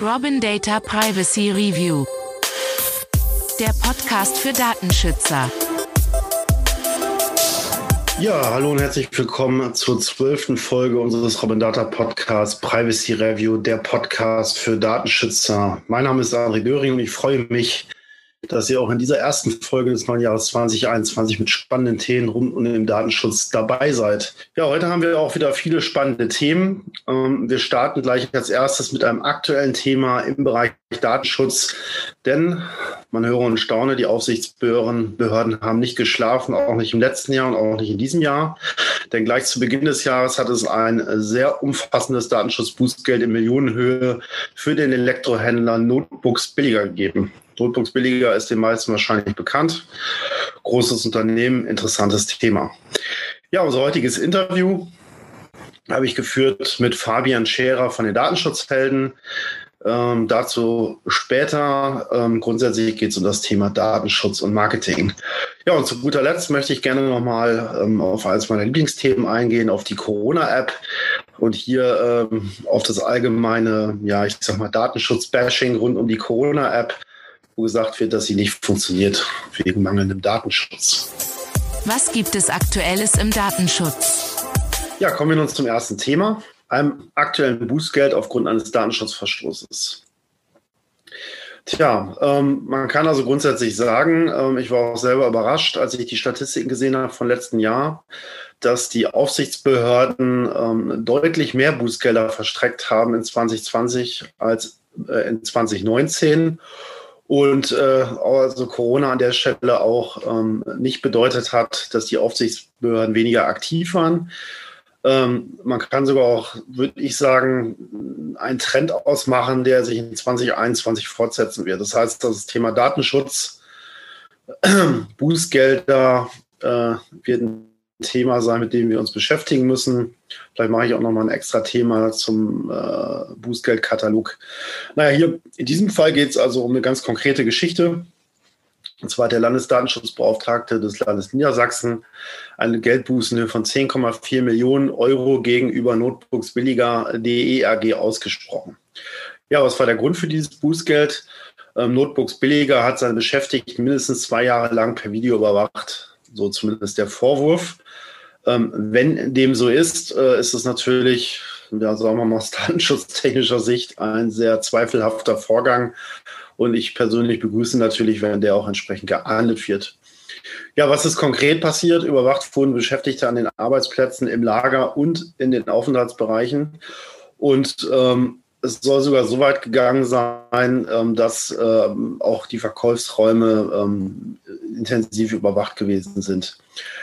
Robin Data Privacy Review. Der Podcast für Datenschützer. Ja, hallo und herzlich willkommen zur zwölften Folge unseres Robin Data Podcasts Privacy Review, der Podcast für Datenschützer. Mein Name ist André Döring und ich freue mich, dass ihr auch in dieser ersten Folge des neuen Jahres 2021 mit spannenden Themen rund um den Datenschutz dabei seid. Ja, heute haben wir auch wieder viele spannende Themen. Ähm, wir starten gleich als erstes mit einem aktuellen Thema im Bereich Datenschutz, denn man höre und staune, die Aufsichtsbehörden Behörden haben nicht geschlafen, auch nicht im letzten Jahr und auch nicht in diesem Jahr. Denn gleich zu Beginn des Jahres hat es ein sehr umfassendes Datenschutzbußgeld in Millionenhöhe für den Elektrohändler Notebooks billiger gegeben. Notebooks billiger ist den meisten wahrscheinlich bekannt. Großes Unternehmen, interessantes Thema. Ja, unser heutiges Interview habe ich geführt mit Fabian Scherer von den Datenschutzhelden. Ähm, dazu später. Ähm, grundsätzlich geht es um das Thema Datenschutz und Marketing. Ja, und zu guter Letzt möchte ich gerne nochmal ähm, auf eines meiner Lieblingsthemen eingehen, auf die Corona-App und hier ähm, auf das allgemeine, ja, ich sag mal, Datenschutz-Bashing rund um die Corona-App wo gesagt wird, dass sie nicht funktioniert wegen mangelndem Datenschutz. Was gibt es Aktuelles im Datenschutz? Ja, kommen wir nun zum ersten Thema, einem aktuellen Bußgeld aufgrund eines Datenschutzverstoßes. Tja, ähm, man kann also grundsätzlich sagen, ähm, ich war auch selber überrascht, als ich die Statistiken gesehen habe von letzten Jahr, dass die Aufsichtsbehörden ähm, deutlich mehr Bußgelder verstreckt haben in 2020 als äh, in 2019 und äh, also Corona an der Stelle auch ähm, nicht bedeutet hat, dass die Aufsichtsbehörden weniger aktiv waren. Ähm, man kann sogar auch, würde ich sagen, einen Trend ausmachen, der sich in 2021 fortsetzen wird. Das heißt, das Thema Datenschutz, Bußgelder äh, wird Thema sein, mit dem wir uns beschäftigen müssen. Vielleicht mache ich auch nochmal ein extra Thema zum äh, Bußgeldkatalog. Naja, hier in diesem Fall geht es also um eine ganz konkrete Geschichte. Und zwar der Landesdatenschutzbeauftragte des Landes Niedersachsen eine Geldbuße von 10,4 Millionen Euro gegenüber Notebooks billiger.de AG ausgesprochen. Ja, was war der Grund für dieses Bußgeld? Ähm, Notebooks billiger hat seine Beschäftigten mindestens zwei Jahre lang per Video überwacht. So zumindest der Vorwurf. Ähm, wenn dem so ist, äh, ist es natürlich, ja, sagen wir mal aus datenschutztechnischer Sicht, ein sehr zweifelhafter Vorgang. Und ich persönlich begrüße natürlich, wenn der auch entsprechend geahndet wird. Ja, was ist konkret passiert? Überwacht wurden Beschäftigte an den Arbeitsplätzen im Lager und in den Aufenthaltsbereichen. Und ähm, es soll sogar so weit gegangen sein, ähm, dass ähm, auch die Verkaufsräume ähm, intensiv überwacht gewesen sind.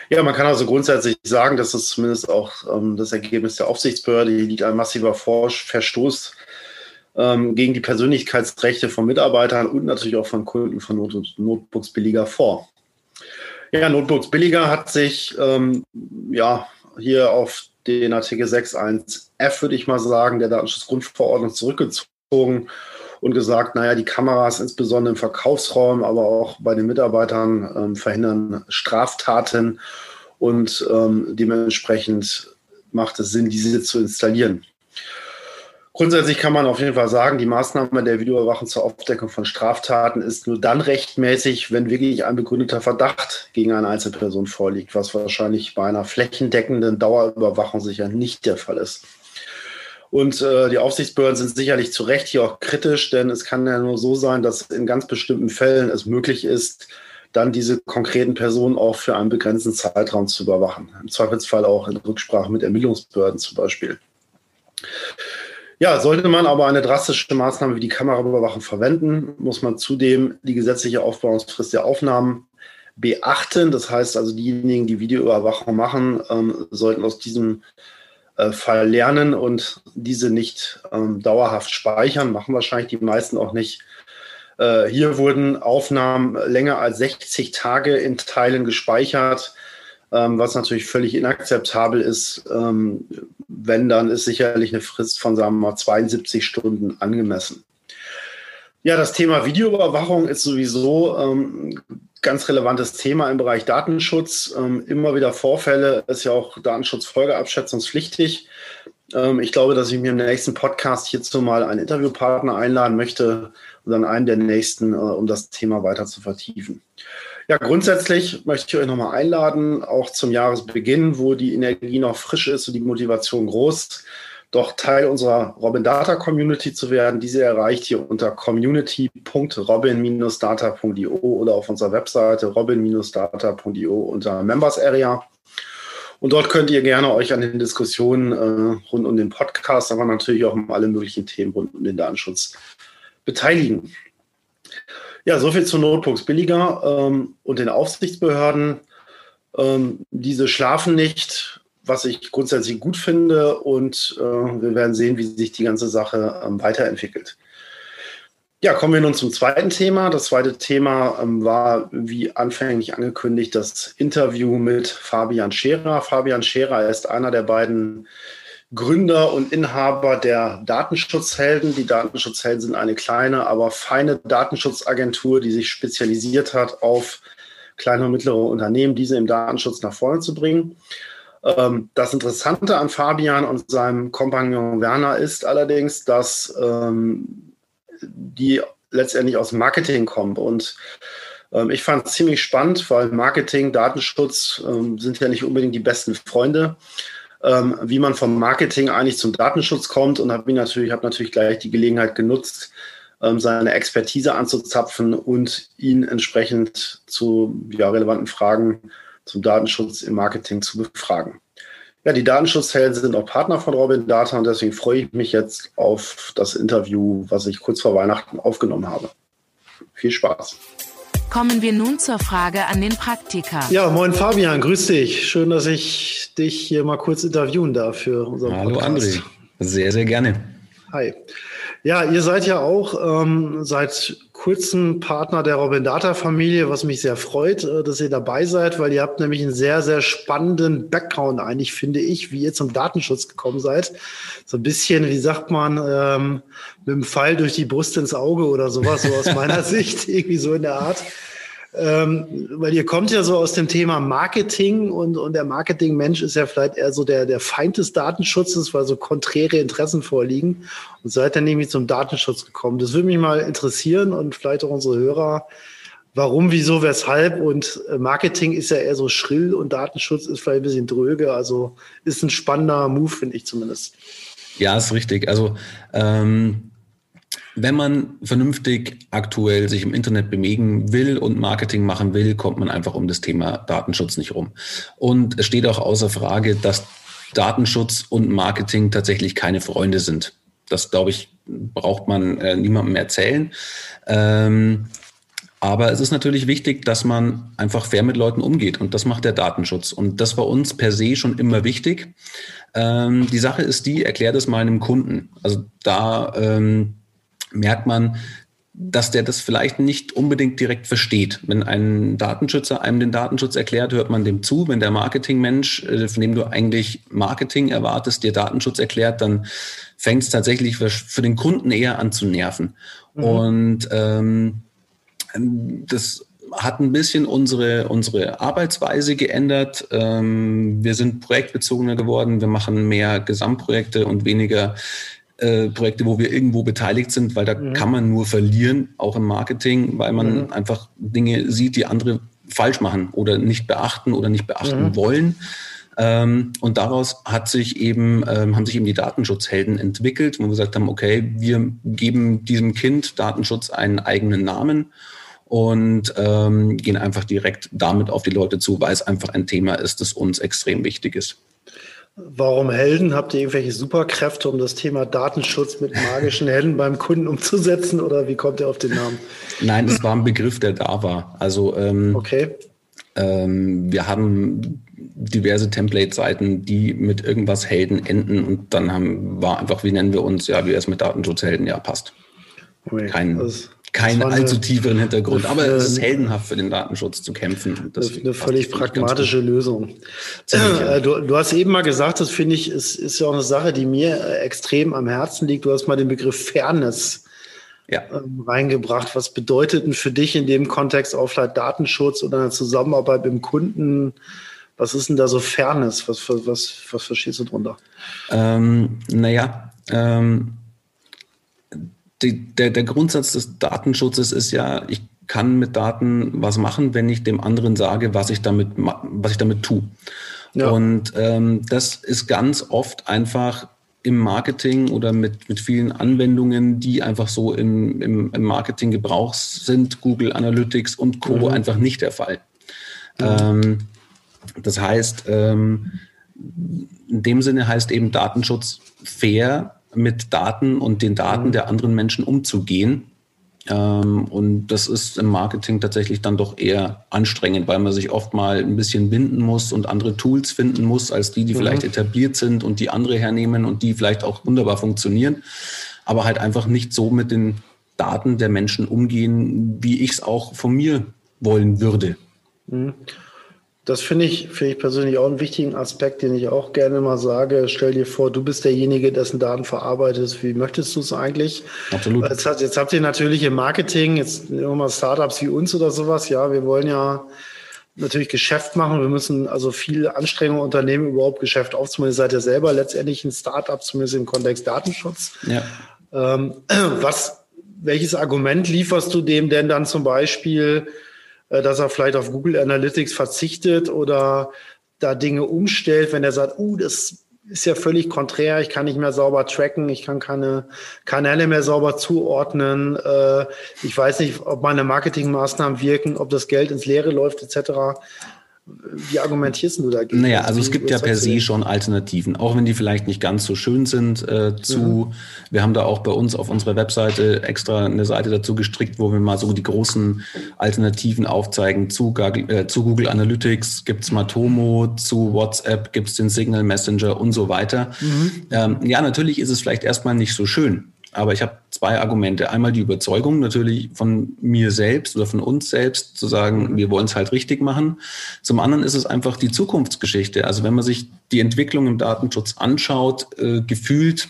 Ja, man kann also grundsätzlich sagen, dass das zumindest auch das Ergebnis der Aufsichtsbehörde hier liegt ein massiver Verstoß gegen die Persönlichkeitsrechte von Mitarbeitern und natürlich auch von Kunden von Not Notebooks billiger vor. Ja, Notebooks billiger hat sich ja hier auf den Artikel 6.1f, würde ich mal sagen, der Datenschutzgrundverordnung zurückgezogen und gesagt, naja, die Kameras insbesondere im Verkaufsraum, aber auch bei den Mitarbeitern ähm, verhindern Straftaten und ähm, dementsprechend macht es Sinn, diese zu installieren. Grundsätzlich kann man auf jeden Fall sagen, die Maßnahme der Videoüberwachung zur Aufdeckung von Straftaten ist nur dann rechtmäßig, wenn wirklich ein begründeter Verdacht gegen eine Einzelperson vorliegt, was wahrscheinlich bei einer flächendeckenden Dauerüberwachung sicher nicht der Fall ist. Und äh, die Aufsichtsbehörden sind sicherlich zu Recht hier auch kritisch, denn es kann ja nur so sein, dass in ganz bestimmten Fällen es möglich ist, dann diese konkreten Personen auch für einen begrenzten Zeitraum zu überwachen. Im Zweifelsfall auch in Rücksprache mit Ermittlungsbehörden zum Beispiel. Ja, sollte man aber eine drastische Maßnahme wie die Kameraüberwachung verwenden, muss man zudem die gesetzliche Aufbauungsfrist der Aufnahmen beachten. Das heißt also, diejenigen, die Videoüberwachung machen, ähm, sollten aus diesem äh, Fall lernen und diese nicht ähm, dauerhaft speichern. Machen wahrscheinlich die meisten auch nicht. Äh, hier wurden Aufnahmen länger als 60 Tage in Teilen gespeichert ähm, was natürlich völlig inakzeptabel ist. Ähm, wenn, dann ist sicherlich eine Frist von, sagen wir mal, 72 Stunden angemessen. Ja, das Thema Videoüberwachung ist sowieso ähm, ganz relevantes Thema im Bereich Datenschutz. Ähm, immer wieder Vorfälle ist ja auch Datenschutzfolgeabschätzungspflichtig. Ähm, ich glaube, dass ich mir im nächsten Podcast hierzu mal einen Interviewpartner einladen möchte und dann einen der nächsten, äh, um das Thema weiter zu vertiefen. Ja, grundsätzlich möchte ich euch nochmal einladen, auch zum Jahresbeginn, wo die Energie noch frisch ist und die Motivation groß, doch Teil unserer Robin Data Community zu werden. Diese erreicht ihr unter community.robin-data.io oder auf unserer Webseite robin-data.io unter Members Area. Und dort könnt ihr gerne euch an den Diskussionen äh, rund um den Podcast, aber natürlich auch um alle möglichen Themen rund um den Datenschutz beteiligen. Ja, soviel zu Notebooks billiger ähm, und den Aufsichtsbehörden. Ähm, diese schlafen nicht, was ich grundsätzlich gut finde und äh, wir werden sehen, wie sich die ganze Sache ähm, weiterentwickelt. Ja, kommen wir nun zum zweiten Thema. Das zweite Thema ähm, war, wie anfänglich angekündigt, das Interview mit Fabian Scherer. Fabian Scherer ist einer der beiden Gründer und Inhaber der Datenschutzhelden. Die Datenschutzhelden sind eine kleine, aber feine Datenschutzagentur, die sich spezialisiert hat auf kleine und mittlere Unternehmen, diese im Datenschutz nach vorne zu bringen. Ähm, das Interessante an Fabian und seinem Kompagnon Werner ist allerdings, dass ähm, die letztendlich aus Marketing kommen. Und ähm, ich fand es ziemlich spannend, weil Marketing, Datenschutz sind ja nicht unbedingt die besten Freunde ähm, wie man vom Marketing eigentlich zum Datenschutz kommt und habe natürlich, hab natürlich gleich die Gelegenheit genutzt, ähm, seine Expertise anzuzapfen und ihn entsprechend zu ja, relevanten Fragen zum Datenschutz im Marketing zu befragen. Ja, die Datenschutzhelden sind auch Partner von Robin Data und deswegen freue ich mich jetzt auf das Interview, was ich kurz vor Weihnachten aufgenommen habe. Viel Spaß. Kommen wir nun zur Frage an den Praktiker. Ja, moin Fabian, grüß dich. Schön, dass ich dich hier mal kurz interviewen darf für unseren Hallo Podcast. André, sehr, sehr gerne. Hi. Ja, ihr seid ja auch ähm, seit kurzem Partner der Robin Data Familie, was mich sehr freut, äh, dass ihr dabei seid, weil ihr habt nämlich einen sehr, sehr spannenden Background eigentlich, finde ich, wie ihr zum Datenschutz gekommen seid. So ein bisschen, wie sagt man, ähm, mit dem Pfeil durch die Brust ins Auge oder sowas, so aus meiner Sicht, irgendwie so in der Art. Ähm, weil ihr kommt ja so aus dem Thema Marketing und, und der Marketingmensch ist ja vielleicht eher so der, der Feind des Datenschutzes, weil so konträre Interessen vorliegen und seid dann irgendwie zum Datenschutz gekommen. Das würde mich mal interessieren und vielleicht auch unsere Hörer. Warum, wieso, weshalb? Und äh, Marketing ist ja eher so schrill und Datenschutz ist vielleicht ein bisschen dröge. Also ist ein spannender Move, finde ich zumindest. Ja, ist richtig. Also ähm, wenn man vernünftig aktuell sich im Internet bewegen will und Marketing machen will, kommt man einfach um das Thema Datenschutz nicht rum. Und es steht auch außer Frage, dass Datenschutz und Marketing tatsächlich keine Freunde sind. Das, glaube ich, braucht man äh, niemandem erzählen. Ähm, aber es ist natürlich wichtig, dass man einfach fair mit Leuten umgeht und das macht der Datenschutz. Und das war uns per se schon immer wichtig. Ähm, die Sache ist die, erklärt es meinem Kunden. Also da ähm, merkt man, dass der das vielleicht nicht unbedingt direkt versteht. Wenn ein Datenschützer einem den Datenschutz erklärt, hört man dem zu. Wenn der Marketingmensch, äh, von dem du eigentlich Marketing erwartest, dir Datenschutz erklärt, dann fängt es tatsächlich für, für, den Kunden eher an zu nerven. Mhm. Und ähm, das hat ein bisschen unsere, unsere Arbeitsweise geändert. Ähm, wir sind projektbezogener geworden. Wir machen mehr Gesamtprojekte und weniger äh, Projekte, wo wir irgendwo beteiligt sind, weil da mhm. kann man nur verlieren, auch im Marketing, weil man mhm. einfach Dinge sieht, die andere falsch machen oder nicht beachten oder nicht beachten mhm. wollen. Ähm, und daraus hat sich eben, ähm, haben sich eben die Datenschutzhelden entwickelt, wo wir gesagt haben, okay, wir geben diesem Kind Datenschutz einen eigenen Namen und ähm, gehen einfach direkt damit auf die Leute zu, weil es einfach ein Thema ist, das uns extrem wichtig ist. Warum Helden? Habt ihr irgendwelche Superkräfte, um das Thema Datenschutz mit magischen Helden beim Kunden umzusetzen oder wie kommt ihr auf den Namen? Nein, das war ein Begriff, der da war. Also ähm, okay. Ähm, wir haben diverse Template-Seiten, die mit irgendwas Helden enden und dann haben, war einfach, wie nennen wir uns? Ja, wie es mit Datenschutzhelden? Ja, passt. Okay. Kein, also, keinen allzu tieferen Hintergrund. Aber es ist heldenhaft für den Datenschutz zu kämpfen. Eine völlig pragmatische Lösung. Äh, du, du, hast eben mal gesagt, das finde ich, ist, ist ja auch eine Sache, die mir äh, extrem am Herzen liegt. Du hast mal den Begriff Fairness ja. ähm, reingebracht. Was bedeutet denn für dich in dem Kontext auch vielleicht Datenschutz oder eine Zusammenarbeit mit dem Kunden Was ist denn da so Fairness? Was, was, was, was verstehst du drunter? Ähm, naja, ähm, die, der, der Grundsatz des Datenschutzes ist ja, ich kann mit Daten was machen, wenn ich dem anderen sage, was ich damit, was ich damit tue. Ja. Und ähm, das ist ganz oft einfach im Marketing oder mit, mit vielen Anwendungen, die einfach so im, im, im Marketing Gebrauch sind, Google Analytics und Co. Mhm. einfach nicht der Fall. Mhm. Ähm, das heißt, ähm, in dem Sinne heißt eben Datenschutz fair mit Daten und den Daten mhm. der anderen Menschen umzugehen ähm, und das ist im Marketing tatsächlich dann doch eher anstrengend, weil man sich oft mal ein bisschen binden muss und andere Tools finden muss, als die, die mhm. vielleicht etabliert sind und die andere hernehmen und die vielleicht auch wunderbar funktionieren, aber halt einfach nicht so mit den Daten der Menschen umgehen, wie ich es auch von mir wollen würde. Mhm. Das finde ich, finde ich persönlich auch einen wichtigen Aspekt, den ich auch gerne mal sage. Stell dir vor, du bist derjenige, dessen Daten verarbeitet. Wie möchtest du es eigentlich? Absolut. Jetzt, jetzt habt ihr natürlich im Marketing, jetzt mal Startups wie uns oder sowas. Ja, wir wollen ja natürlich Geschäft machen. Wir müssen also viel Anstrengung unternehmen, überhaupt Geschäft aufzunehmen. Ihr seid ja selber letztendlich ein Startup, zumindest im Kontext Datenschutz. Ja. Ähm, was, welches Argument lieferst du dem denn dann zum Beispiel? Äh, dass er vielleicht auf Google Analytics verzichtet oder da Dinge umstellt, wenn er sagt, uh, das ist ja völlig konträr, ich kann nicht mehr sauber tracken, ich kann keine Kanäle mehr sauber zuordnen, äh, ich weiß nicht, ob meine Marketingmaßnahmen wirken, ob das Geld ins Leere läuft, etc. Wie argumentierst du dagegen? Naja, also es gibt ja per se schon Alternativen, auch wenn die vielleicht nicht ganz so schön sind äh, zu, mhm. wir haben da auch bei uns auf unserer Webseite extra eine Seite dazu gestrickt, wo wir mal so die großen Alternativen aufzeigen. Zu, äh, zu Google Analytics gibt's Matomo, zu WhatsApp gibt's den Signal Messenger und so weiter. Mhm. Ähm, ja, natürlich ist es vielleicht erstmal nicht so schön. Aber ich habe zwei Argumente. Einmal die Überzeugung natürlich von mir selbst oder von uns selbst zu sagen, mhm. wir wollen es halt richtig machen. Zum anderen ist es einfach die Zukunftsgeschichte. Also wenn man sich die Entwicklung im Datenschutz anschaut, äh, gefühlt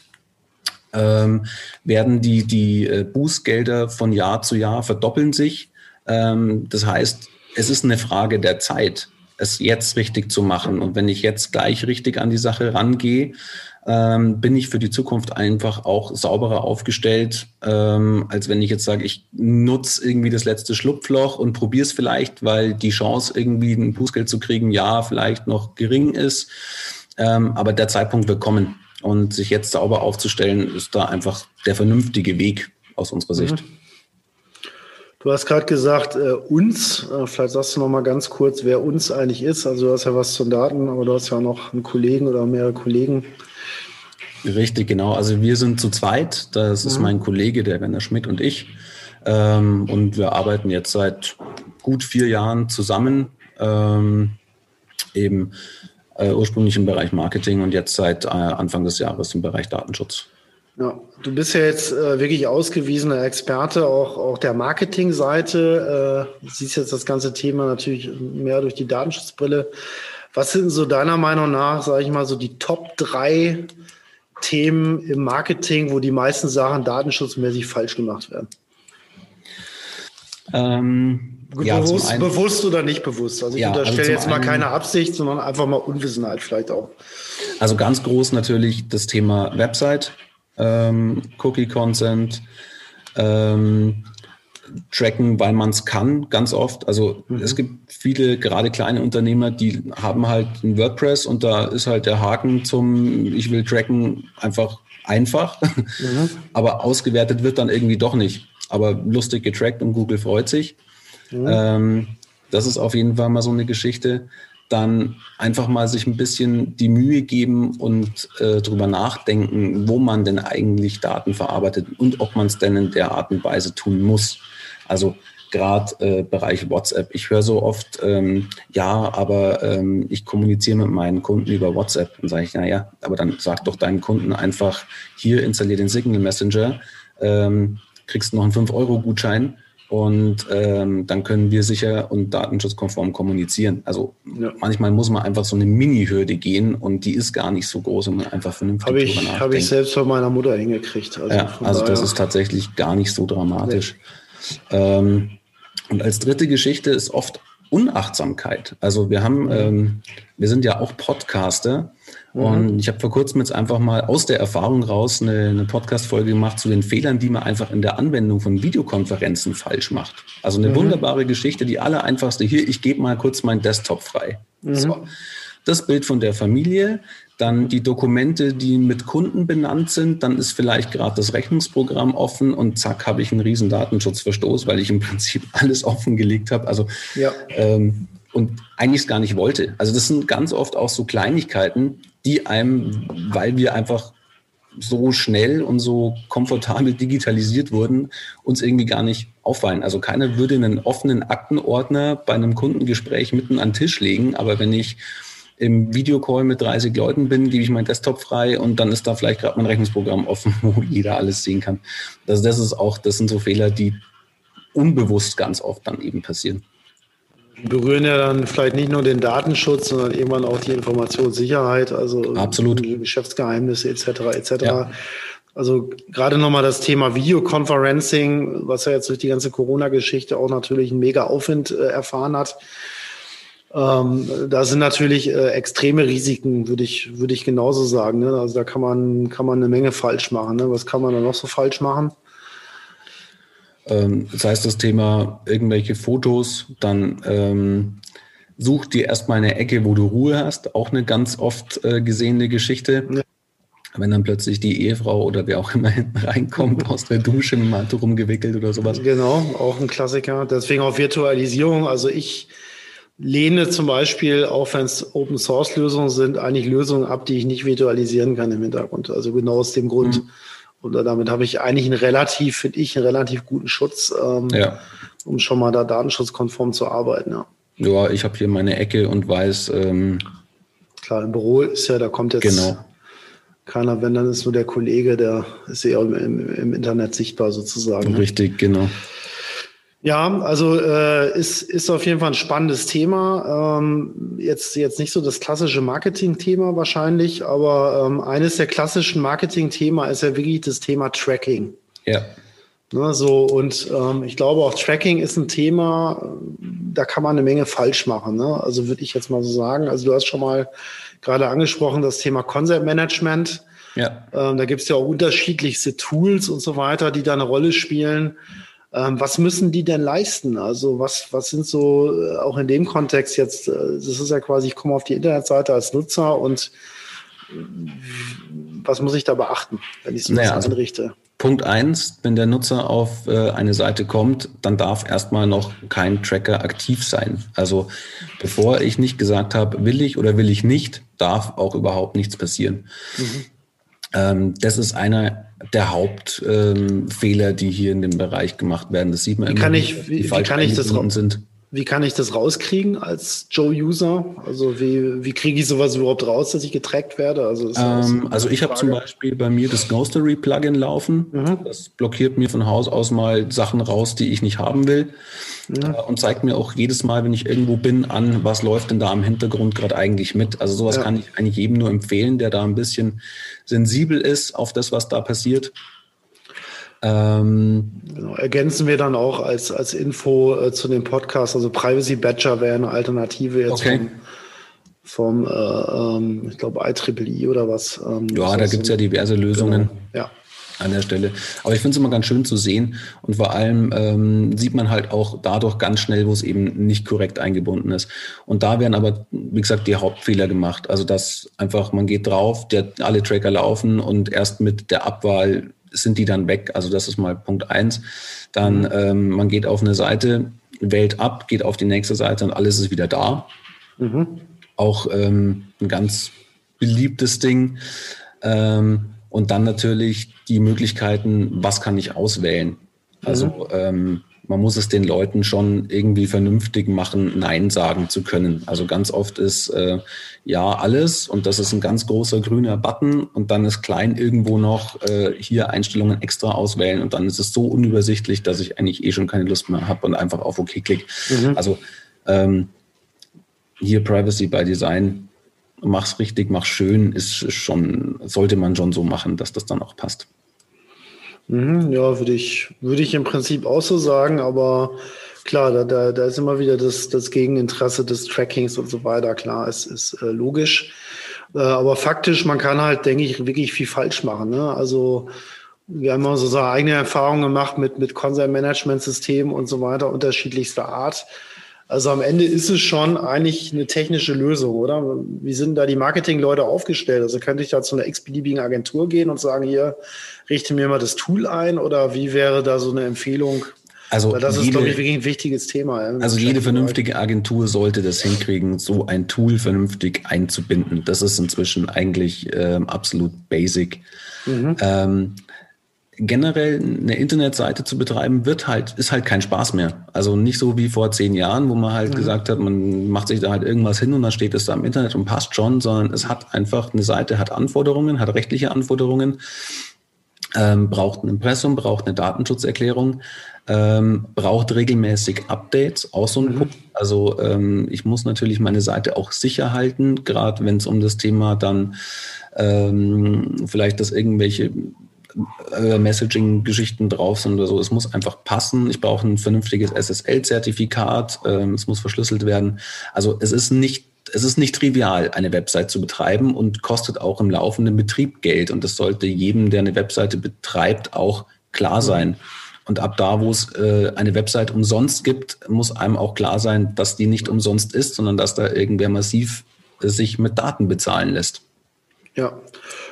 ähm, werden die, die äh, Bußgelder von Jahr zu Jahr verdoppeln sich. Ähm, das heißt, es ist eine Frage der Zeit, es jetzt richtig zu machen. Und wenn ich jetzt gleich richtig an die Sache rangehe, ähm, bin ich für die Zukunft einfach auch sauberer aufgestellt, ähm, als wenn ich jetzt sage, ich nutze irgendwie das letzte Schlupfloch und probiere es vielleicht, weil die Chance, irgendwie ein Bußgeld zu kriegen, ja, vielleicht noch gering ist. Ähm, aber der Zeitpunkt wird kommen. Und sich jetzt sauber aufzustellen, ist da einfach der vernünftige Weg aus unserer Sicht. Mhm. Du hast gerade gesagt, äh, uns, äh, vielleicht sagst du noch mal ganz kurz, wer uns eigentlich ist. Also du hast ja was zu Daten, aber du hast ja noch einen Kollegen oder mehrere Kollegen, Richtig, genau. Also wir sind zu zweit. Das ist mhm. mein Kollege, der Werner Schmidt und ich. Ähm, und wir arbeiten jetzt seit gut vier Jahren zusammen, ähm, eben äh, ursprünglich im Bereich Marketing und jetzt seit äh, Anfang des Jahres im Bereich Datenschutz. Ja, du bist ja jetzt äh, wirklich ausgewiesener Experte auch, auch der Marketingseite. Äh, du siehst jetzt das ganze Thema natürlich mehr durch die Datenschutzbrille. Was sind so deiner Meinung nach, sage ich mal, so die Top drei Themen im Marketing, wo die meisten Sachen datenschutzmäßig falsch gemacht werden? Ähm, ja, bewusst, einen, bewusst, oder nicht bewusst? Also ich ja, unterstelle also jetzt mal einen, keine Absicht, sondern einfach mal Unwissenheit vielleicht auch. Also ganz groß natürlich das Thema Website, ähm, Cookie Consent, ähm, tracken, weil man es kann, ganz oft. Also mhm. es gibt viele, gerade kleine Unternehmer, die haben halt ein WordPress und da ist halt der Haken zum Ich will tracken einfach einfach. Mhm. Aber ausgewertet wird dann irgendwie doch nicht. Aber lustig getrackt und Google freut sich. Mhm. Ähm, das ist auf jeden Fall mal so eine Geschichte. Dann einfach mal sich ein bisschen die Mühe geben und äh, drüber nachdenken, wo man denn eigentlich Daten verarbeitet und ob man es denn in der Art und Weise tun muss. Also gerade äh, Bereich WhatsApp. Ich höre so oft, ähm, ja, aber ähm, ich kommuniziere mit meinen Kunden über WhatsApp. Dann sage ich, naja, aber dann sag doch deinen Kunden einfach, hier installier den Signal Messenger, ähm, kriegst noch einen 5-Euro-Gutschein und ähm, dann können wir sicher und datenschutzkonform kommunizieren. Also ja. manchmal muss man einfach so eine Mini-Hürde gehen und die ist gar nicht so groß und man einfach vernünftig Habe ich, hab ich selbst von meiner Mutter hingekriegt. Also, ja, also das ist tatsächlich gar nicht so dramatisch. Nee. Ähm, und als dritte Geschichte ist oft Unachtsamkeit. Also wir haben, ähm, wir sind ja auch Podcaster mhm. und ich habe vor kurzem jetzt einfach mal aus der Erfahrung raus eine, eine Podcast-Folge gemacht zu den Fehlern, die man einfach in der Anwendung von Videokonferenzen falsch macht. Also eine mhm. wunderbare Geschichte, die aller einfachste. Hier, ich gebe mal kurz meinen Desktop frei. Mhm. So. Das Bild von der Familie, dann die Dokumente, die mit Kunden benannt sind, dann ist vielleicht gerade das Rechnungsprogramm offen und zack, habe ich einen riesen Datenschutzverstoß, weil ich im Prinzip alles offengelegt habe. Also ja. ähm, und eigentlich es gar nicht wollte. Also das sind ganz oft auch so Kleinigkeiten, die einem, weil wir einfach so schnell und so komfortabel digitalisiert wurden, uns irgendwie gar nicht auffallen. Also keiner würde einen offenen Aktenordner bei einem Kundengespräch mitten an den Tisch legen, aber wenn ich im Videocall mit 30 Leuten bin, gebe ich meinen Desktop frei und dann ist da vielleicht gerade mein Rechnungsprogramm offen, wo jeder alles sehen kann. Also das ist auch, das sind so Fehler, die unbewusst ganz oft dann eben passieren. Berühren ja dann vielleicht nicht nur den Datenschutz, sondern irgendwann auch die Informationssicherheit, also Absolut. Geschäftsgeheimnisse etc. etc. Ja. Also gerade nochmal das Thema Videoconferencing, was ja jetzt durch die ganze Corona-Geschichte auch natürlich einen mega Aufwind äh, erfahren hat. Ähm, da sind natürlich äh, extreme Risiken, würde ich, würde ich genauso sagen. Ne? Also da kann man, kann man eine Menge falsch machen. Ne? Was kann man da noch so falsch machen? Ähm, das heißt, das Thema irgendwelche Fotos, dann ähm, such dir erstmal eine Ecke, wo du Ruhe hast. Auch eine ganz oft äh, gesehene Geschichte. Ja. Wenn dann plötzlich die Ehefrau oder wer auch immer hinten reinkommt, aus der Dusche mit dem Mantel rumgewickelt oder sowas. Genau, auch ein Klassiker. Deswegen auch Virtualisierung. Also ich lehne zum Beispiel, auch wenn es Open Source Lösungen sind, eigentlich Lösungen ab, die ich nicht virtualisieren kann im Hintergrund. Also genau aus dem Grund. Mhm. Und damit habe ich eigentlich einen relativ, finde ich, einen relativ guten Schutz, ähm, ja. um schon mal da datenschutzkonform zu arbeiten. Ja, ja ich habe hier meine Ecke und weiß. Ähm, Klar, im Büro ist ja, da kommt jetzt genau. keiner, wenn dann ist nur der Kollege, der ist ja im, im Internet sichtbar sozusagen. Ne? Richtig, ne? genau. Ja, also äh, ist, ist auf jeden Fall ein spannendes Thema. Ähm, jetzt, jetzt nicht so das klassische Marketing-Thema wahrscheinlich, aber ähm, eines der klassischen Marketing-Thema ist ja wirklich das Thema Tracking. Ja. Ne, so, und ähm, ich glaube auch Tracking ist ein Thema, da kann man eine Menge falsch machen. Ne? Also würde ich jetzt mal so sagen. Also du hast schon mal gerade angesprochen, das Thema Concept Management. Ja. Ähm, da gibt es ja auch unterschiedlichste Tools und so weiter, die da eine Rolle spielen. Ähm, was müssen die denn leisten? Also was, was sind so, äh, auch in dem Kontext jetzt, äh, das ist ja quasi, ich komme auf die Internetseite als Nutzer und äh, was muss ich da beachten, wenn ich so naja, also einrichte? Punkt eins, wenn der Nutzer auf eine Seite kommt, dann darf erstmal noch kein Tracker aktiv sein. Also bevor ich nicht gesagt habe, will ich oder will ich nicht, darf auch überhaupt nichts passieren. Mhm. Ähm, das ist einer der Hauptfehler, ähm, die hier in dem Bereich gemacht werden. Das sieht man wie immer, kann ich, wie, wie kann ich das sind. Wie kann ich das rauskriegen als Joe-User? Also wie, wie kriege ich sowas überhaupt raus, dass ich getrackt werde? Also, ähm, also ich habe zum Beispiel bei mir das Ghostery-Plugin laufen. Mhm. Das blockiert mir von Haus aus mal Sachen raus, die ich nicht haben will. Mhm. Äh, und zeigt mir auch jedes Mal, wenn ich irgendwo bin, an, was läuft denn da im Hintergrund gerade eigentlich mit. Also sowas ja. kann ich eigentlich jedem nur empfehlen, der da ein bisschen sensibel ist auf das, was da passiert. Ähm, genau. Ergänzen wir dann auch als, als Info äh, zu dem Podcast, also Privacy Badger wäre eine Alternative jetzt okay. vom, vom äh, ähm, ich glaube, IEEE oder was. Ähm, ja, da gibt es ja diverse Lösungen. Genau. Ja an der Stelle. Aber ich finde es immer ganz schön zu sehen und vor allem ähm, sieht man halt auch dadurch ganz schnell, wo es eben nicht korrekt eingebunden ist. Und da werden aber, wie gesagt, die Hauptfehler gemacht. Also dass einfach, man geht drauf, der, alle Tracker laufen und erst mit der Abwahl sind die dann weg. Also das ist mal Punkt eins. Dann mhm. ähm, man geht auf eine Seite, wählt ab, geht auf die nächste Seite und alles ist wieder da. Mhm. Auch ähm, ein ganz beliebtes Ding. Ähm, und dann natürlich die Möglichkeiten, was kann ich auswählen. Also mhm. ähm, man muss es den Leuten schon irgendwie vernünftig machen, Nein sagen zu können. Also ganz oft ist äh, ja alles und das ist ein ganz großer grüner Button und dann ist klein irgendwo noch äh, hier Einstellungen extra auswählen und dann ist es so unübersichtlich, dass ich eigentlich eh schon keine Lust mehr habe und einfach auf OK klicke. Mhm. Also ähm, hier Privacy by Design, mach's richtig, mach's schön, ist schon, sollte man schon so machen, dass das dann auch passt. Mhm, ja, würde ich, würde ich im Prinzip auch so sagen, aber Klar, da, da, da ist immer wieder das, das Gegeninteresse des Trackings und so weiter. Klar, es ist äh, logisch. Äh, aber faktisch, man kann halt, denke ich, wirklich viel falsch machen. Ne? Also wir haben so unsere eigene Erfahrungen gemacht mit, mit Consent-Management-Systemen und so weiter, unterschiedlichster Art. Also am Ende ist es schon eigentlich eine technische Lösung, oder? Wie sind da die Marketingleute aufgestellt? Also könnte ich da zu einer x-beliebigen Agentur gehen und sagen, hier, richte mir mal das Tool ein oder wie wäre da so eine Empfehlung? Also Weil das jede, ist, glaube ich, wirklich ein wichtiges Thema. Also jede vernünftige Agentur sollte das hinkriegen, so ein Tool vernünftig einzubinden. Das ist inzwischen eigentlich ähm, absolut basic. Mhm. Ähm, generell eine Internetseite zu betreiben, wird halt, ist halt kein Spaß mehr. Also nicht so wie vor zehn Jahren, wo man halt mhm. gesagt hat, man macht sich da halt irgendwas hin und dann steht es da im Internet und passt schon, sondern es hat einfach, eine Seite hat Anforderungen, hat rechtliche Anforderungen, ähm, braucht ein Impressum, braucht eine Datenschutzerklärung, ähm, braucht regelmäßig Updates, auch so ein mhm. Punkt. Also ähm, ich muss natürlich meine Seite auch sicher halten, gerade wenn es um das Thema dann ähm, vielleicht, dass irgendwelche äh, Messaging-Geschichten drauf sind oder so. Es muss einfach passen. Ich brauche ein vernünftiges SSL-Zertifikat. Ähm, es muss verschlüsselt werden. Also es ist nicht es ist nicht trivial, eine Website zu betreiben und kostet auch im laufenden Betrieb Geld. Und das sollte jedem, der eine Webseite betreibt, auch klar sein. Und ab da, wo es äh, eine Website umsonst gibt, muss einem auch klar sein, dass die nicht umsonst ist, sondern dass da irgendwer massiv äh, sich mit Daten bezahlen lässt. Ja,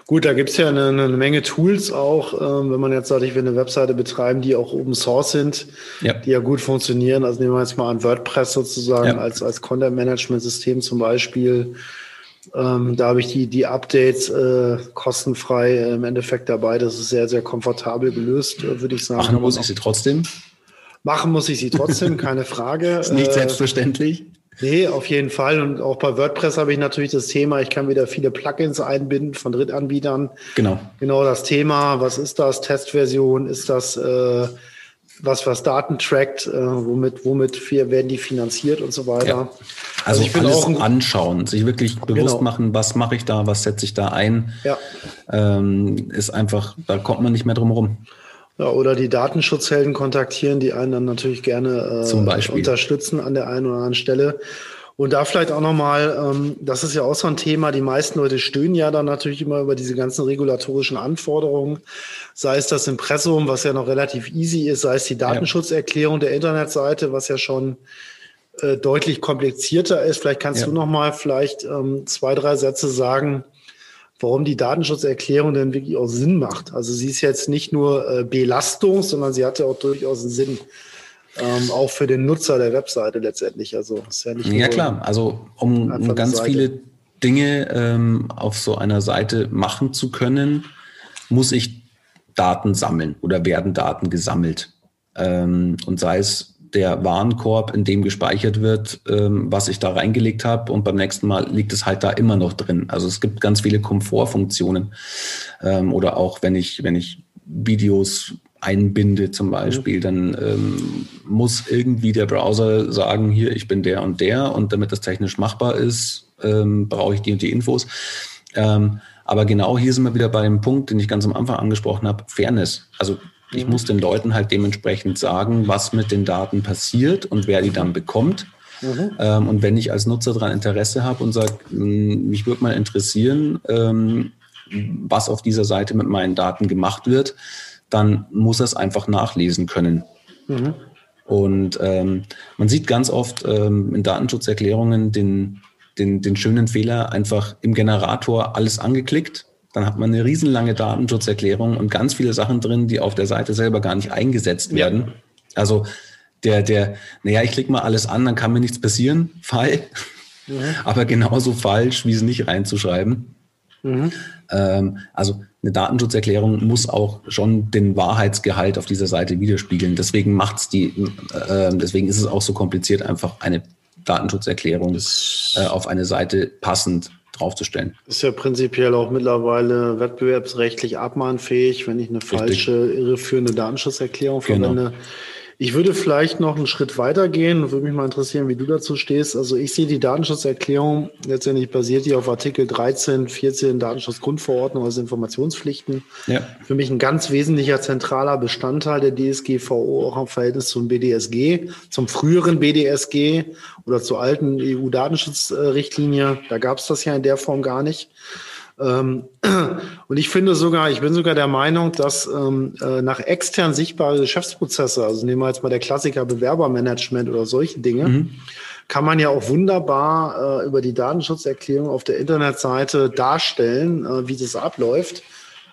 Gut, da gibt's ja eine, eine, Menge Tools auch, ähm, wenn man jetzt sagt, ich will eine Webseite betreiben, die auch Open Source sind, ja. die ja gut funktionieren. Also nehmen wir jetzt mal an WordPress sozusagen ja. als, als Content-Management-System zum Beispiel. Ähm, da habe ich die, die Updates äh, kostenfrei äh, im Endeffekt dabei. Das ist sehr, sehr komfortabel gelöst, äh, würde ich sagen. Machen muss ich sie trotzdem? Machen muss ich sie trotzdem, keine Frage. ist nicht äh, selbstverständlich. Nee, auf jeden Fall. Und auch bei WordPress habe ich natürlich das Thema, ich kann wieder viele Plugins einbinden von Drittanbietern. Genau. Genau das Thema. Was ist das? Testversion? Ist das äh, was, was Daten trackt? Äh, womit, womit werden die finanziert und so weiter? Ja. Also, also ich alles auch anschauen, sich wirklich bewusst genau. machen, was mache ich da, was setze ich da ein. Ja. Ähm, ist einfach, da kommt man nicht mehr drum herum. Ja, oder die Datenschutzhelden kontaktieren, die einen dann natürlich gerne äh, unterstützen an der einen oder anderen Stelle. Und da vielleicht auch nochmal, ähm, das ist ja auch so ein Thema, die meisten Leute stöhnen ja dann natürlich immer über diese ganzen regulatorischen Anforderungen, sei es das Impressum, was ja noch relativ easy ist, sei es die Datenschutzerklärung der Internetseite, was ja schon äh, deutlich komplizierter ist. Vielleicht kannst ja. du nochmal vielleicht ähm, zwei, drei Sätze sagen, warum die Datenschutzerklärung denn wirklich auch Sinn macht. Also sie ist jetzt nicht nur äh, Belastung, sondern sie hat ja auch durchaus einen Sinn. Ähm, auch für den Nutzer der Webseite letztendlich. Also ist ja nicht Ja klar, also um, um ganz Seite. viele Dinge ähm, auf so einer Seite machen zu können, muss ich Daten sammeln oder werden Daten gesammelt. Ähm, und sei es der Warenkorb, in dem gespeichert wird, ähm, was ich da reingelegt habe. Und beim nächsten Mal liegt es halt da immer noch drin. Also es gibt ganz viele Komfortfunktionen. Ähm, oder auch wenn ich, wenn ich Videos einbinde zum Beispiel, mhm. dann ähm, muss irgendwie der Browser sagen, hier, ich bin der und der. Und damit das technisch machbar ist, ähm, brauche ich die und die Infos. Ähm, aber genau hier sind wir wieder bei dem Punkt, den ich ganz am Anfang angesprochen habe, Fairness. Also ich mhm. muss den Leuten halt dementsprechend sagen, was mit den Daten passiert und wer die dann bekommt. Mhm. Ähm, und wenn ich als Nutzer daran Interesse habe und sage, hm, mich würde mal interessieren, ähm, was auf dieser Seite mit meinen Daten gemacht wird, dann muss er es einfach nachlesen können. Mhm. Und ähm, man sieht ganz oft ähm, in Datenschutzerklärungen den, den, den schönen Fehler, einfach im Generator alles angeklickt dann hat man eine riesenlange Datenschutzerklärung und ganz viele Sachen drin, die auf der Seite selber gar nicht eingesetzt werden. Ja. Also der, der, naja, ich klicke mal alles an, dann kann mir nichts passieren, Fall. Mhm. Aber genauso falsch, wie es nicht reinzuschreiben. Mhm. Ähm, also eine Datenschutzerklärung muss auch schon den Wahrheitsgehalt auf dieser Seite widerspiegeln. Deswegen macht's die, äh, deswegen ist es auch so kompliziert, einfach eine Datenschutzerklärung äh, auf eine Seite passend draufzustellen. Ist ja prinzipiell auch mittlerweile wettbewerbsrechtlich abmahnfähig, wenn ich eine falsche, Richtig. irreführende Datenschutzerklärung genau. Ich würde vielleicht noch einen Schritt weiter gehen. Würde mich mal interessieren, wie du dazu stehst. Also ich sehe die Datenschutzerklärung letztendlich basiert die auf Artikel 13, 14 Datenschutzgrundverordnung, also Informationspflichten. Ja. Für mich ein ganz wesentlicher zentraler Bestandteil der DSGVO, auch im Verhältnis zum BDSG, zum früheren BDSG oder zur alten EU-Datenschutzrichtlinie. Da gab es das ja in der Form gar nicht. Ähm, und ich finde sogar, ich bin sogar der Meinung, dass ähm, äh, nach extern sichtbare Geschäftsprozesse, also nehmen wir jetzt mal der Klassiker Bewerbermanagement oder solche Dinge, mhm. kann man ja auch wunderbar äh, über die Datenschutzerklärung auf der Internetseite darstellen, äh, wie das abläuft.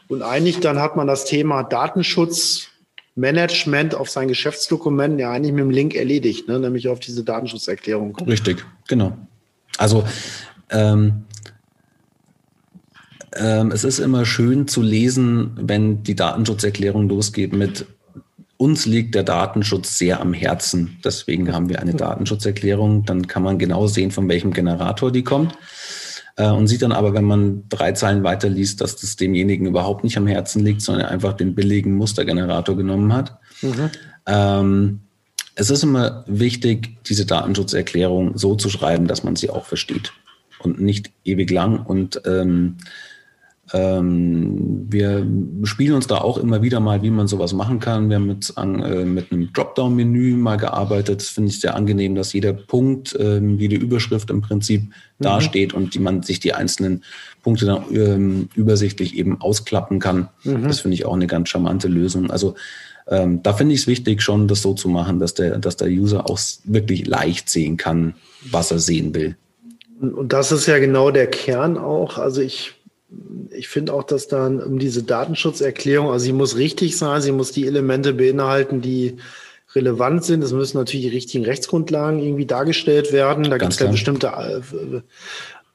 Und eigentlich dann hat man das Thema Datenschutzmanagement auf seinen Geschäftsdokumenten ja eigentlich mit dem Link erledigt, ne? nämlich auf diese Datenschutzerklärung. Richtig, genau. Also ähm, ähm, es ist immer schön zu lesen, wenn die Datenschutzerklärung losgeht mit uns liegt der Datenschutz sehr am Herzen. Deswegen haben wir eine Datenschutzerklärung. Dann kann man genau sehen, von welchem Generator die kommt. Äh, und sieht dann aber, wenn man drei Zeilen weiterliest, dass das demjenigen überhaupt nicht am Herzen liegt, sondern einfach den billigen Mustergenerator genommen hat. Mhm. Ähm, es ist immer wichtig, diese Datenschutzerklärung so zu schreiben, dass man sie auch versteht und nicht ewig lang und ähm, ähm, wir spielen uns da auch immer wieder mal, wie man sowas machen kann. Wir haben mit, äh, mit einem Dropdown-Menü mal gearbeitet. Das finde ich sehr angenehm, dass jeder Punkt, äh, jede Überschrift im Prinzip mhm. dasteht und die man sich die einzelnen Punkte dann ähm, übersichtlich eben ausklappen kann. Mhm. Das finde ich auch eine ganz charmante Lösung. Also ähm, da finde ich es wichtig, schon das so zu machen, dass der, dass der User auch wirklich leicht sehen kann, was er sehen will. Und das ist ja genau der Kern auch. Also ich ich finde auch, dass dann um diese Datenschutzerklärung, also sie muss richtig sein, sie muss die Elemente beinhalten, die relevant sind. Es müssen natürlich die richtigen Rechtsgrundlagen irgendwie dargestellt werden. Da gibt es ja bestimmte,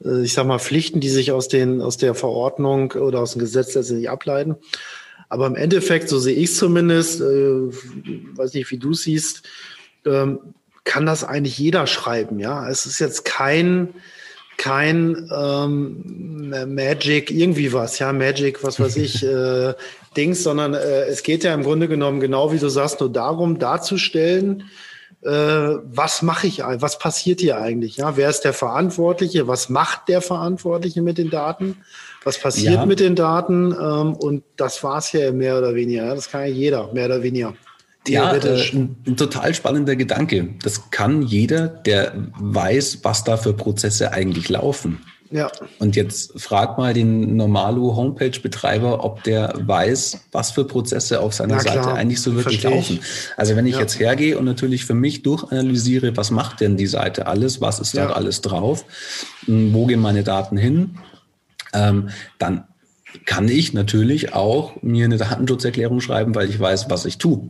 äh, ich sag mal, Pflichten, die sich aus, den, aus der Verordnung oder aus dem Gesetz letztendlich ableiten. Aber im Endeffekt, so sehe ich es zumindest, äh, weiß nicht, wie du siehst, ähm, kann das eigentlich jeder schreiben. Ja, es ist jetzt kein kein ähm, Magic irgendwie was, ja, Magic, was weiß ich, äh, Dings, sondern äh, es geht ja im Grunde genommen genau wie du sagst, nur darum darzustellen, äh, was mache ich, was passiert hier eigentlich, ja, wer ist der Verantwortliche, was macht der Verantwortliche mit den Daten, was passiert ja. mit den Daten ähm, und das war's ja mehr oder weniger, ja? das kann ja jeder, mehr oder weniger. Ja, äh, ein, total spannender Gedanke. Das kann jeder, der weiß, was da für Prozesse eigentlich laufen. Ja. Und jetzt frag mal den Normalo Homepage-Betreiber, ob der weiß, was für Prozesse auf seiner Seite eigentlich so wirklich laufen. Also wenn ich ja. jetzt hergehe und natürlich für mich durchanalysiere, was macht denn die Seite alles, was ist ja. da alles drauf, hm, wo gehen meine Daten hin, ähm, dann kann ich natürlich auch mir eine Datenschutzerklärung schreiben, weil ich weiß, was ich tue.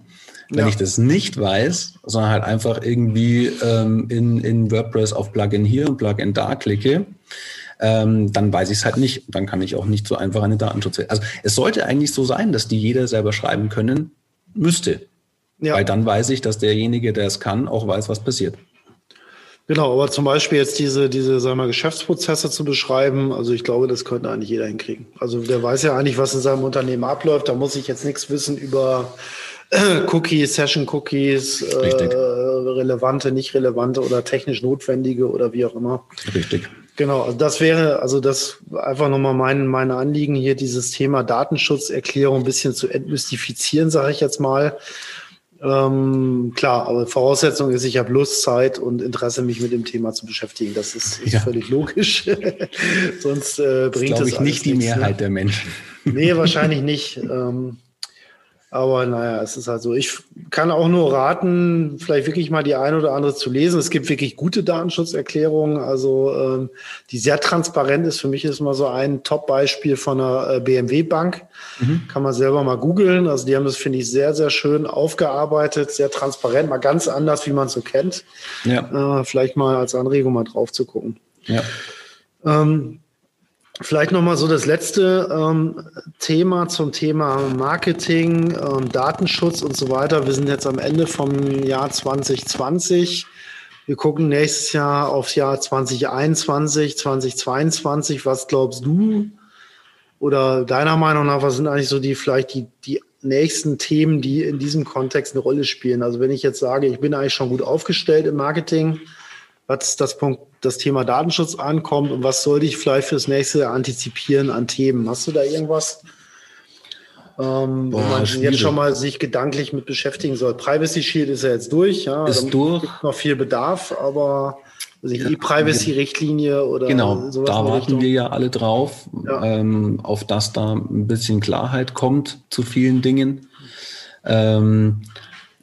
Wenn ja. ich das nicht weiß, sondern halt einfach irgendwie ähm, in, in WordPress auf Plugin hier und Plugin da klicke, ähm, dann weiß ich es halt nicht. Dann kann ich auch nicht so einfach eine Datenschutz. Also es sollte eigentlich so sein, dass die jeder selber schreiben können müsste. Ja. Weil dann weiß ich, dass derjenige, der es kann, auch weiß, was passiert. Genau, aber zum Beispiel jetzt diese, diese, sagen wir, Geschäftsprozesse zu beschreiben, also ich glaube, das könnte eigentlich jeder hinkriegen. Also der weiß ja eigentlich, was in seinem Unternehmen abläuft. Da muss ich jetzt nichts wissen über Cookies, Session-Cookies, äh, relevante, nicht relevante oder technisch notwendige oder wie auch immer. Richtig. Genau, also das wäre, also das einfach nochmal mein, mein Anliegen hier, dieses Thema Datenschutzerklärung ein bisschen zu entmystifizieren, sage ich jetzt mal. Ähm, klar, aber Voraussetzung ist, ich habe Lust, Zeit und Interesse, mich mit dem Thema zu beschäftigen. Das ist, ist ja. völlig logisch. Sonst äh, bringt das, es ich nicht die ne? Mehrheit ne? der Menschen. Nee, wahrscheinlich nicht. Ähm, aber naja, es ist halt so. Ich kann auch nur raten, vielleicht wirklich mal die eine oder andere zu lesen. Es gibt wirklich gute Datenschutzerklärungen, also ähm, die sehr transparent ist. Für mich ist mal so ein Top-Beispiel von einer äh, BMW-Bank. Mhm. Kann man selber mal googeln. Also die haben das, finde ich, sehr, sehr schön aufgearbeitet, sehr transparent, mal ganz anders, wie man es so kennt. Ja. Äh, vielleicht mal als Anregung mal drauf zu gucken. Ja. Ähm, Vielleicht nochmal so das letzte ähm, Thema zum Thema Marketing, ähm, Datenschutz und so weiter. Wir sind jetzt am Ende vom Jahr 2020. Wir gucken nächstes Jahr aufs Jahr 2021, 2022. Was glaubst du? Oder deiner Meinung nach, was sind eigentlich so die vielleicht die, die nächsten Themen, die in diesem Kontext eine Rolle spielen? Also wenn ich jetzt sage, ich bin eigentlich schon gut aufgestellt im Marketing, was das, Punkt, das Thema Datenschutz ankommt und was sollte ich vielleicht fürs nächste antizipieren an Themen? Hast du da irgendwas? ähm, Boah, wo man schwierig. jetzt schon mal sich gedanklich mit beschäftigen soll. Privacy Shield ist ja jetzt durch, ja. Ist da durch. gibt noch viel Bedarf, aber also die Privacy-Richtlinie oder genau, sowas. Da warten wir ja alle drauf, ja. Ähm, auf dass da ein bisschen Klarheit kommt zu vielen Dingen. Ähm,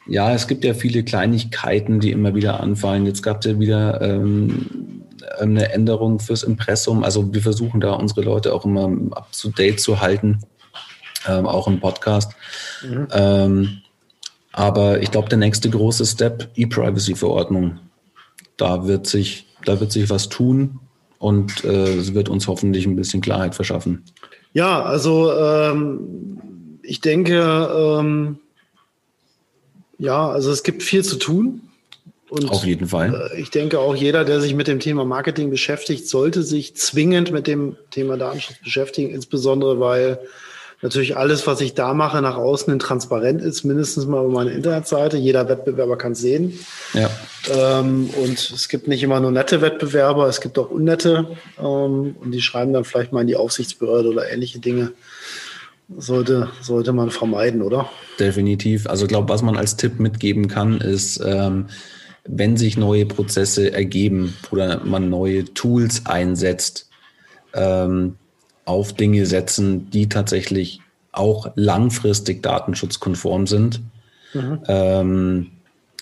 ja, es gibt ja viele Kleinigkeiten, die immer wieder anfallen. Jetzt gab es ja wieder ähm, eine Änderung fürs Impressum. Also wir versuchen da unsere Leute auch immer up to date zu halten ähm, auch im Podcast. Mhm. Ähm, aber ich glaube, der nächste große Step, E-Privacy-Verordnung. Da wird sich, da wird sich was tun und äh, es wird uns hoffentlich ein bisschen Klarheit verschaffen. Ja, also ähm, ich denke, ähm, ja, also es gibt viel zu tun. Und, Auf jeden Fall. Äh, ich denke auch jeder, der sich mit dem Thema Marketing beschäftigt, sollte sich zwingend mit dem Thema Datenschutz beschäftigen, insbesondere weil natürlich alles, was ich da mache, nach außen hin transparent ist, mindestens mal über meine Internetseite. Jeder Wettbewerber kann es sehen. Ja. Ähm, und es gibt nicht immer nur nette Wettbewerber, es gibt auch unnette. Ähm, und die schreiben dann vielleicht mal in die Aufsichtsbehörde oder ähnliche Dinge. Sollte, sollte man vermeiden, oder? Definitiv. Also ich glaube, was man als Tipp mitgeben kann, ist, ähm, wenn sich neue Prozesse ergeben oder man neue Tools einsetzt, ähm, auf Dinge setzen, die tatsächlich auch langfristig datenschutzkonform sind. Mhm. Ähm,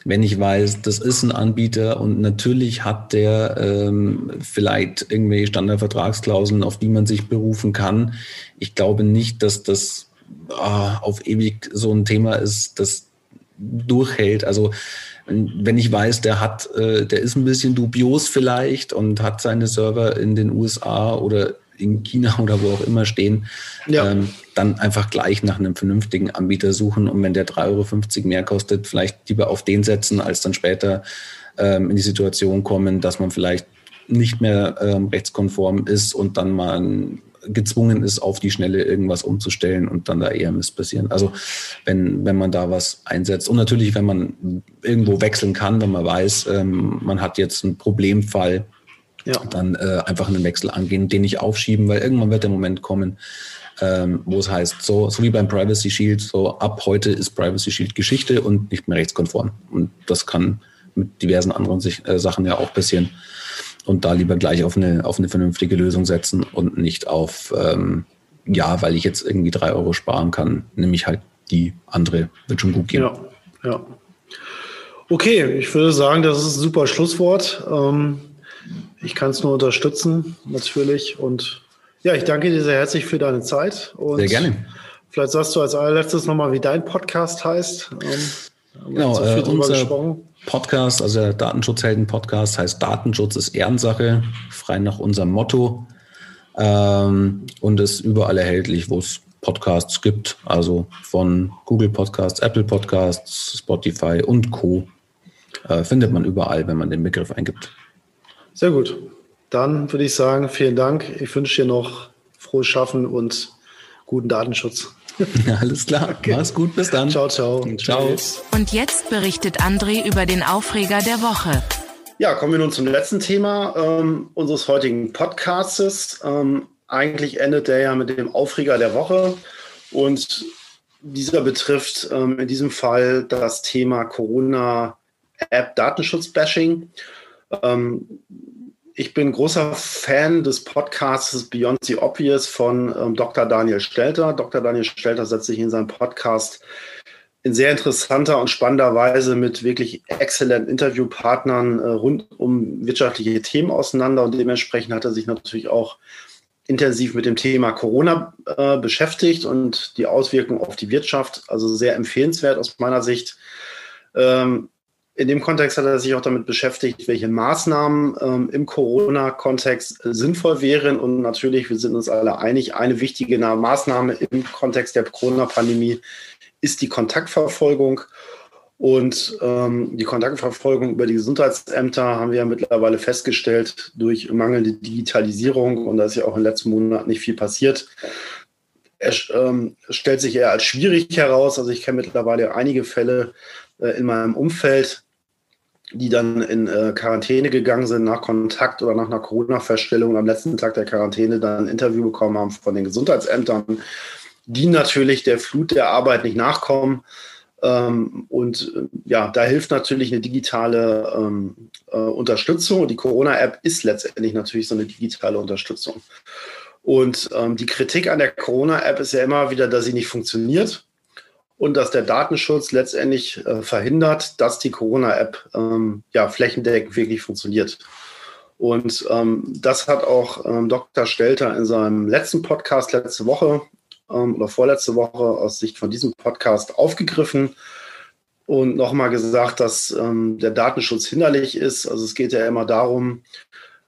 wenn ich weiß, das ist ein Anbieter und natürlich hat der ähm, vielleicht irgendwelche Standardvertragsklauseln, auf die man sich berufen kann. Ich glaube nicht, dass das ah, auf ewig so ein Thema ist, das durchhält. Also wenn ich weiß, der hat, äh, der ist ein bisschen dubios vielleicht und hat seine Server in den USA oder in China oder wo auch immer stehen, ja. ähm, dann einfach gleich nach einem vernünftigen Anbieter suchen und wenn der 3,50 Euro mehr kostet, vielleicht lieber auf den setzen, als dann später ähm, in die Situation kommen, dass man vielleicht nicht mehr ähm, rechtskonform ist und dann mal gezwungen ist, auf die Schnelle irgendwas umzustellen und dann da eher Mist passieren. Also wenn, wenn man da was einsetzt und natürlich, wenn man irgendwo wechseln kann, wenn man weiß, ähm, man hat jetzt einen Problemfall, ja. dann äh, einfach einen Wechsel angehen, den nicht aufschieben, weil irgendwann wird der Moment kommen, ähm, wo es heißt, so, so wie beim Privacy Shield, so ab heute ist Privacy Shield Geschichte und nicht mehr rechtskonform. Und das kann mit diversen anderen sich, äh, Sachen ja auch passieren. Und da lieber gleich auf eine, auf eine vernünftige Lösung setzen und nicht auf, ähm, ja, weil ich jetzt irgendwie drei Euro sparen kann, nämlich halt die andere, wird schon gut gehen. Ja, ja. Okay, ich würde sagen, das ist ein super Schlusswort. Ähm ich kann es nur unterstützen, natürlich. Und ja, ich danke dir sehr herzlich für deine Zeit. Und sehr gerne. Vielleicht sagst du als allerletztes nochmal, wie dein Podcast heißt. Ähm, genau, äh, unser Podcast, also der Datenschutzhelden-Podcast heißt Datenschutz ist Ehrensache, frei nach unserem Motto. Ähm, und ist überall erhältlich, wo es Podcasts gibt, also von Google Podcasts, Apple Podcasts, Spotify und Co. Äh, findet man überall, wenn man den Begriff eingibt. Sehr gut. Dann würde ich sagen, vielen Dank. Ich wünsche dir noch frohes Schaffen und guten Datenschutz. Ja, alles klar. Okay. Mach's gut. Bis dann. Ciao, ciao. Ciao. Und jetzt berichtet André über den Aufreger der Woche. Ja, kommen wir nun zum letzten Thema ähm, unseres heutigen Podcasts. Ähm, eigentlich endet der ja mit dem Aufreger der Woche. Und dieser betrifft ähm, in diesem Fall das Thema Corona-App-Datenschutz-Bashing. Ähm, ich bin großer Fan des Podcasts Beyond the Obvious von ähm, Dr. Daniel Stelter. Dr. Daniel Stelter setzt sich in seinem Podcast in sehr interessanter und spannender Weise mit wirklich exzellenten Interviewpartnern äh, rund um wirtschaftliche Themen auseinander und dementsprechend hat er sich natürlich auch intensiv mit dem Thema Corona äh, beschäftigt und die Auswirkungen auf die Wirtschaft, also sehr empfehlenswert aus meiner Sicht. Ähm, in dem Kontext hat er sich auch damit beschäftigt, welche Maßnahmen ähm, im Corona-Kontext sinnvoll wären. Und natürlich, wir sind uns alle einig, eine wichtige Maßnahme im Kontext der Corona-Pandemie ist die Kontaktverfolgung. Und ähm, die Kontaktverfolgung über die Gesundheitsämter haben wir ja mittlerweile festgestellt durch mangelnde Digitalisierung. Und da ist ja auch in den letzten Monaten nicht viel passiert er ähm, stellt sich eher als schwierig heraus. Also ich kenne mittlerweile einige Fälle äh, in meinem Umfeld, die dann in äh, Quarantäne gegangen sind nach Kontakt oder nach einer Corona-Feststellung am letzten Tag der Quarantäne dann ein Interview bekommen haben von den Gesundheitsämtern, die natürlich der Flut der Arbeit nicht nachkommen. Ähm, und äh, ja, da hilft natürlich eine digitale ähm, äh, Unterstützung. Und die Corona-App ist letztendlich natürlich so eine digitale Unterstützung. Und ähm, die Kritik an der Corona-App ist ja immer wieder, dass sie nicht funktioniert und dass der Datenschutz letztendlich äh, verhindert, dass die Corona-App ähm, ja, flächendeckend wirklich funktioniert. Und ähm, das hat auch ähm, Dr. Stelter in seinem letzten Podcast letzte Woche ähm, oder vorletzte Woche aus Sicht von diesem Podcast aufgegriffen und nochmal gesagt, dass ähm, der Datenschutz hinderlich ist. Also es geht ja immer darum,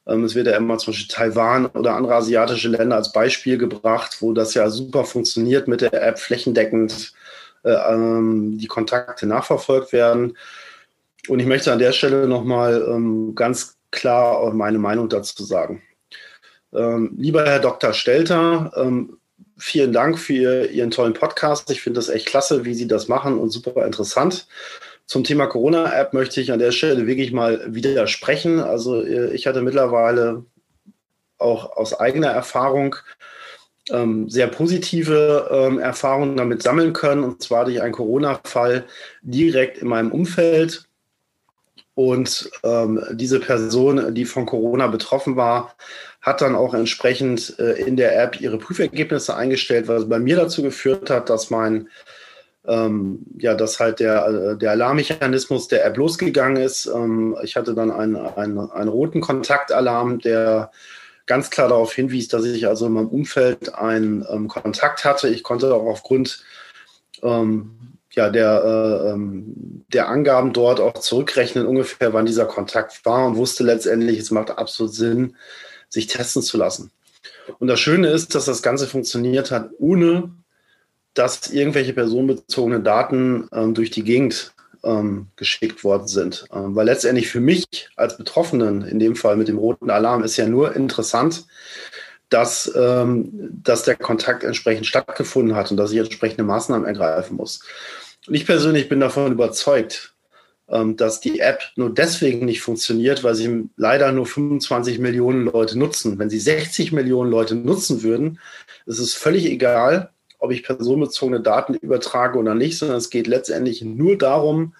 ähm, es wird ja immer zum Beispiel Taiwan oder andere asiatische Länder als Beispiel gebracht, wo das ja super funktioniert mit der App flächendeckend die Kontakte nachverfolgt werden. Und ich möchte an der Stelle nochmal ähm, ganz klar meine Meinung dazu sagen. Ähm, lieber Herr Dr. Stelter, ähm, vielen Dank für Ihren tollen Podcast. Ich finde das echt klasse, wie Sie das machen und super interessant. Zum Thema Corona-App möchte ich an der Stelle wirklich mal widersprechen. Also äh, ich hatte mittlerweile auch aus eigener Erfahrung ähm, sehr positive ähm, Erfahrungen damit sammeln können. Und zwar durch einen Corona-Fall direkt in meinem Umfeld. Und ähm, diese Person, die von Corona betroffen war, hat dann auch entsprechend äh, in der App ihre Prüfergebnisse eingestellt, was bei mir dazu geführt hat, dass mein ähm, ja, dass halt der, äh, der Alarmmechanismus der App losgegangen ist. Ähm, ich hatte dann einen, einen, einen roten Kontaktalarm, der ganz klar darauf hinwies, dass ich also in meinem Umfeld einen ähm, Kontakt hatte. Ich konnte auch aufgrund ähm, ja, der, äh, ähm, der Angaben dort auch zurückrechnen, ungefähr wann dieser Kontakt war und wusste letztendlich, es macht absolut Sinn, sich testen zu lassen. Und das Schöne ist, dass das Ganze funktioniert hat, ohne dass irgendwelche personenbezogenen Daten ähm, durch die Gegend ähm, geschickt worden sind. Ähm, weil letztendlich für mich als Betroffenen, in dem Fall mit dem roten Alarm, ist ja nur interessant, dass, ähm, dass der Kontakt entsprechend stattgefunden hat und dass ich entsprechende Maßnahmen ergreifen muss. Und ich persönlich bin davon überzeugt, ähm, dass die App nur deswegen nicht funktioniert, weil sie leider nur 25 Millionen Leute nutzen. Wenn sie 60 Millionen Leute nutzen würden, ist es völlig egal, ob ich personenbezogene Daten übertrage oder nicht, sondern es geht letztendlich nur darum,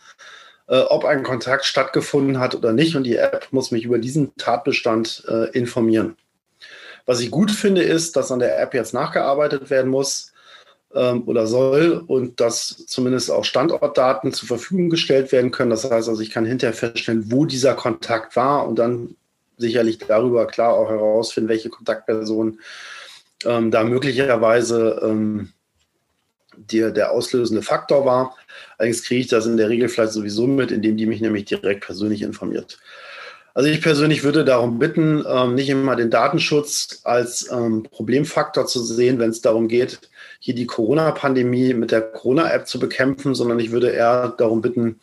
äh, ob ein Kontakt stattgefunden hat oder nicht. Und die App muss mich über diesen Tatbestand äh, informieren. Was ich gut finde, ist, dass an der App jetzt nachgearbeitet werden muss ähm, oder soll und dass zumindest auch Standortdaten zur Verfügung gestellt werden können. Das heißt also, ich kann hinterher feststellen, wo dieser Kontakt war und dann sicherlich darüber klar auch herausfinden, welche Kontaktperson ähm, da möglicherweise ähm, der, der auslösende Faktor war. Allerdings kriege ich das in der Regel vielleicht sowieso mit, indem die mich nämlich direkt persönlich informiert. Also ich persönlich würde darum bitten, ähm, nicht immer den Datenschutz als ähm, Problemfaktor zu sehen, wenn es darum geht, hier die Corona-Pandemie mit der Corona-App zu bekämpfen, sondern ich würde eher darum bitten,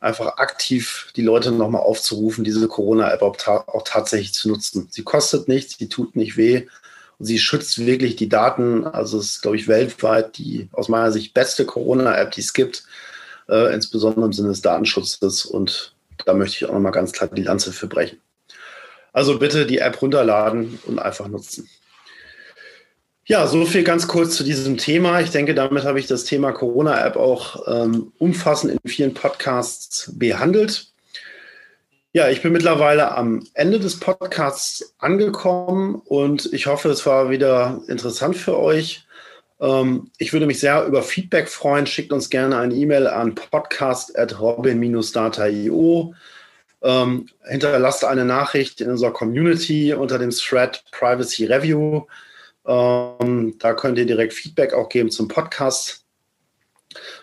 einfach aktiv die Leute nochmal aufzurufen, diese Corona-App auch, ta auch tatsächlich zu nutzen. Sie kostet nichts, sie tut nicht weh sie schützt wirklich die Daten. Also es ist, glaube ich, weltweit die aus meiner Sicht beste Corona-App, die es gibt, äh, insbesondere im Sinne des Datenschutzes. Und da möchte ich auch nochmal ganz klar die Lanze für brechen. Also bitte die App runterladen und einfach nutzen. Ja, so viel ganz kurz zu diesem Thema. Ich denke, damit habe ich das Thema Corona-App auch ähm, umfassend in vielen Podcasts behandelt. Ja, ich bin mittlerweile am Ende des Podcasts angekommen und ich hoffe, es war wieder interessant für euch. Ähm, ich würde mich sehr über Feedback freuen. Schickt uns gerne eine E-Mail an podcast.robin-data.io. Ähm, hinterlasst eine Nachricht in unserer Community unter dem Thread Privacy Review. Ähm, da könnt ihr direkt Feedback auch geben zum Podcast.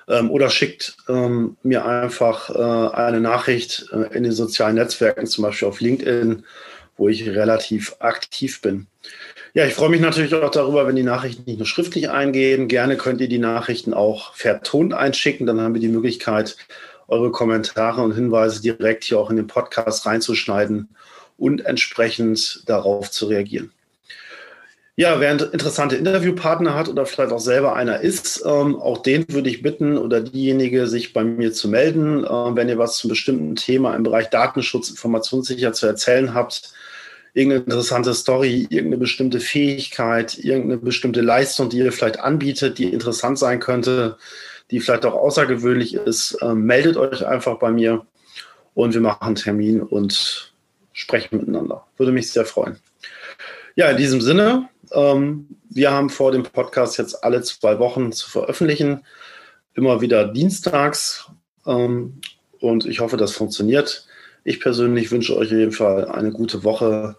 Ähm, oder schickt ähm, mir einfach äh, eine Nachricht äh, in den sozialen Netzwerken, zum Beispiel auf LinkedIn, wo ich relativ aktiv bin. Ja, ich freue mich natürlich auch darüber, wenn die Nachrichten nicht nur schriftlich eingehen. Gerne könnt ihr die Nachrichten auch vertont einschicken. Dann haben wir die Möglichkeit, eure Kommentare und Hinweise direkt hier auch in den Podcast reinzuschneiden und entsprechend darauf zu reagieren. Ja, wer interessante Interviewpartner hat oder vielleicht auch selber einer ist, ähm, auch den würde ich bitten oder diejenige, sich bei mir zu melden, äh, wenn ihr was zum bestimmten Thema im Bereich Datenschutz, Informationssicherheit zu erzählen habt. Irgendeine interessante Story, irgendeine bestimmte Fähigkeit, irgendeine bestimmte Leistung, die ihr vielleicht anbietet, die interessant sein könnte, die vielleicht auch außergewöhnlich ist, äh, meldet euch einfach bei mir und wir machen einen Termin und sprechen miteinander. Würde mich sehr freuen. Ja, in diesem Sinne, ähm, wir haben vor, dem Podcast jetzt alle zwei Wochen zu veröffentlichen. Immer wieder dienstags. Ähm, und ich hoffe, das funktioniert. Ich persönlich wünsche euch auf jeden Fall eine gute Woche.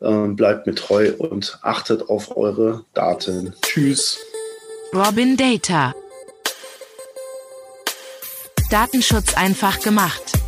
Ähm, bleibt mir treu und achtet auf eure Daten. Tschüss. Robin Data. Datenschutz einfach gemacht.